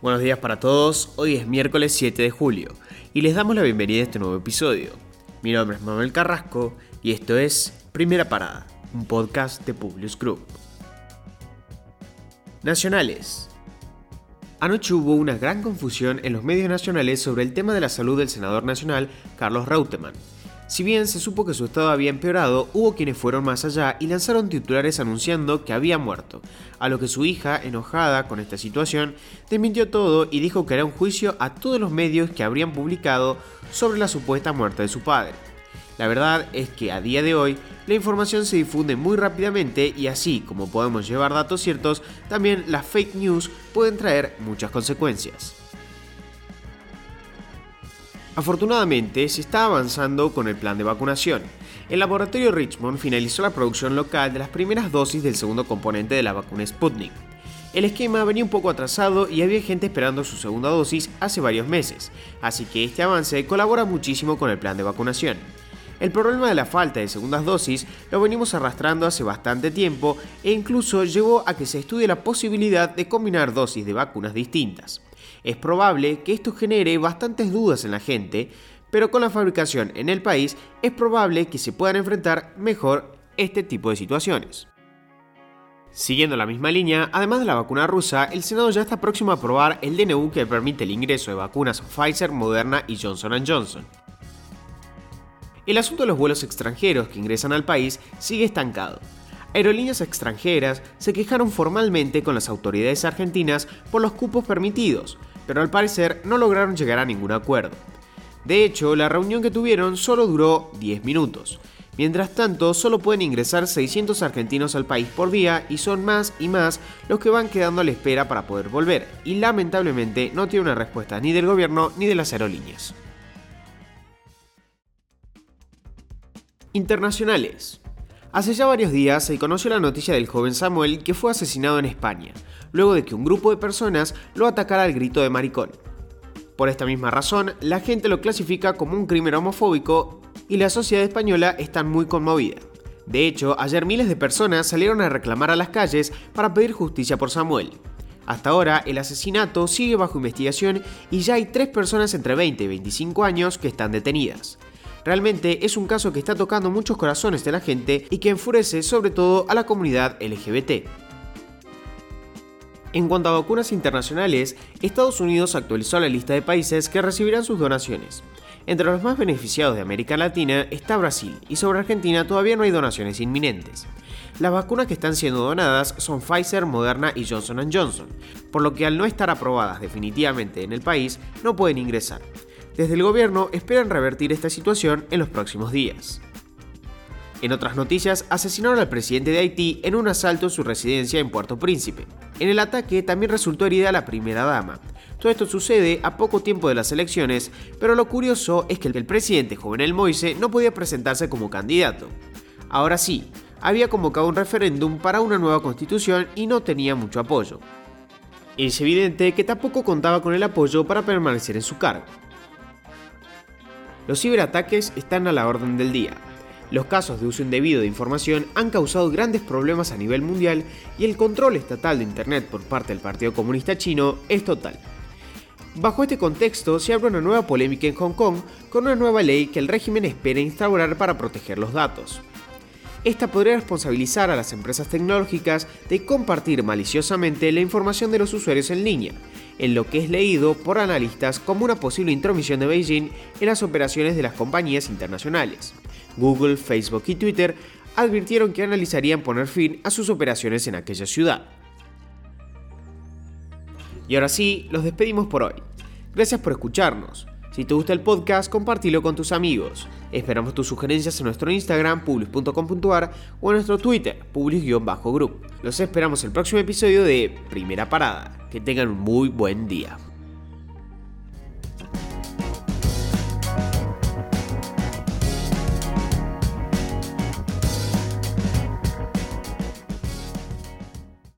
Buenos días para todos, hoy es miércoles 7 de julio y les damos la bienvenida a este nuevo episodio. Mi nombre es Manuel Carrasco y esto es Primera Parada, un podcast de Publius Group. Nacionales. Anoche hubo una gran confusión en los medios nacionales sobre el tema de la salud del senador nacional Carlos Reutemann, si bien se supo que su estado había empeorado, hubo quienes fueron más allá y lanzaron titulares anunciando que había muerto, a lo que su hija, enojada con esta situación, desmintió todo y dijo que era un juicio a todos los medios que habrían publicado sobre la supuesta muerte de su padre. La verdad es que a día de hoy la información se difunde muy rápidamente y así como podemos llevar datos ciertos, también las fake news pueden traer muchas consecuencias. Afortunadamente, se está avanzando con el plan de vacunación. El laboratorio Richmond finalizó la producción local de las primeras dosis del segundo componente de la vacuna Sputnik. El esquema venía un poco atrasado y había gente esperando su segunda dosis hace varios meses, así que este avance colabora muchísimo con el plan de vacunación. El problema de la falta de segundas dosis lo venimos arrastrando hace bastante tiempo e incluso llevó a que se estudie la posibilidad de combinar dosis de vacunas distintas. Es probable que esto genere bastantes dudas en la gente, pero con la fabricación en el país es probable que se puedan enfrentar mejor este tipo de situaciones. Siguiendo la misma línea, además de la vacuna rusa, el Senado ya está próximo a aprobar el DNU que permite el ingreso de vacunas Pfizer, Moderna y Johnson Johnson. El asunto de los vuelos extranjeros que ingresan al país sigue estancado. Aerolíneas extranjeras se quejaron formalmente con las autoridades argentinas por los cupos permitidos, pero al parecer no lograron llegar a ningún acuerdo. De hecho, la reunión que tuvieron solo duró 10 minutos. Mientras tanto, solo pueden ingresar 600 argentinos al país por día y son más y más los que van quedando a la espera para poder volver, y lamentablemente no tiene una respuesta ni del gobierno ni de las aerolíneas. Internacionales. Hace ya varios días se conoció la noticia del joven Samuel que fue asesinado en España, luego de que un grupo de personas lo atacara al grito de maricón. Por esta misma razón, la gente lo clasifica como un crimen homofóbico y la sociedad española está muy conmovida. De hecho, ayer miles de personas salieron a reclamar a las calles para pedir justicia por Samuel. Hasta ahora, el asesinato sigue bajo investigación y ya hay tres personas entre 20 y 25 años que están detenidas. Realmente es un caso que está tocando muchos corazones de la gente y que enfurece sobre todo a la comunidad LGBT. En cuanto a vacunas internacionales, Estados Unidos actualizó la lista de países que recibirán sus donaciones. Entre los más beneficiados de América Latina está Brasil y sobre Argentina todavía no hay donaciones inminentes. Las vacunas que están siendo donadas son Pfizer, Moderna y Johnson Johnson, por lo que al no estar aprobadas definitivamente en el país no pueden ingresar. Desde el gobierno esperan revertir esta situación en los próximos días. En otras noticias, asesinaron al presidente de Haití en un asalto en su residencia en Puerto Príncipe. En el ataque también resultó herida la primera dama. Todo esto sucede a poco tiempo de las elecciones, pero lo curioso es que el presidente Jovenel Moise no podía presentarse como candidato. Ahora sí, había convocado un referéndum para una nueva constitución y no tenía mucho apoyo. Es evidente que tampoco contaba con el apoyo para permanecer en su cargo. Los ciberataques están a la orden del día. Los casos de uso indebido de información han causado grandes problemas a nivel mundial y el control estatal de Internet por parte del Partido Comunista Chino es total. Bajo este contexto se abre una nueva polémica en Hong Kong con una nueva ley que el régimen espera instaurar para proteger los datos. Esta podría responsabilizar a las empresas tecnológicas de compartir maliciosamente la información de los usuarios en línea, en lo que es leído por analistas como una posible intromisión de Beijing en las operaciones de las compañías internacionales. Google, Facebook y Twitter advirtieron que analizarían poner fin a sus operaciones en aquella ciudad. Y ahora sí, los despedimos por hoy. Gracias por escucharnos. Si te gusta el podcast, compártelo con tus amigos. Esperamos tus sugerencias en nuestro Instagram, publis.com.ar o en nuestro Twitter, publis-group. Los esperamos el próximo episodio de Primera Parada. Que tengan un muy buen día.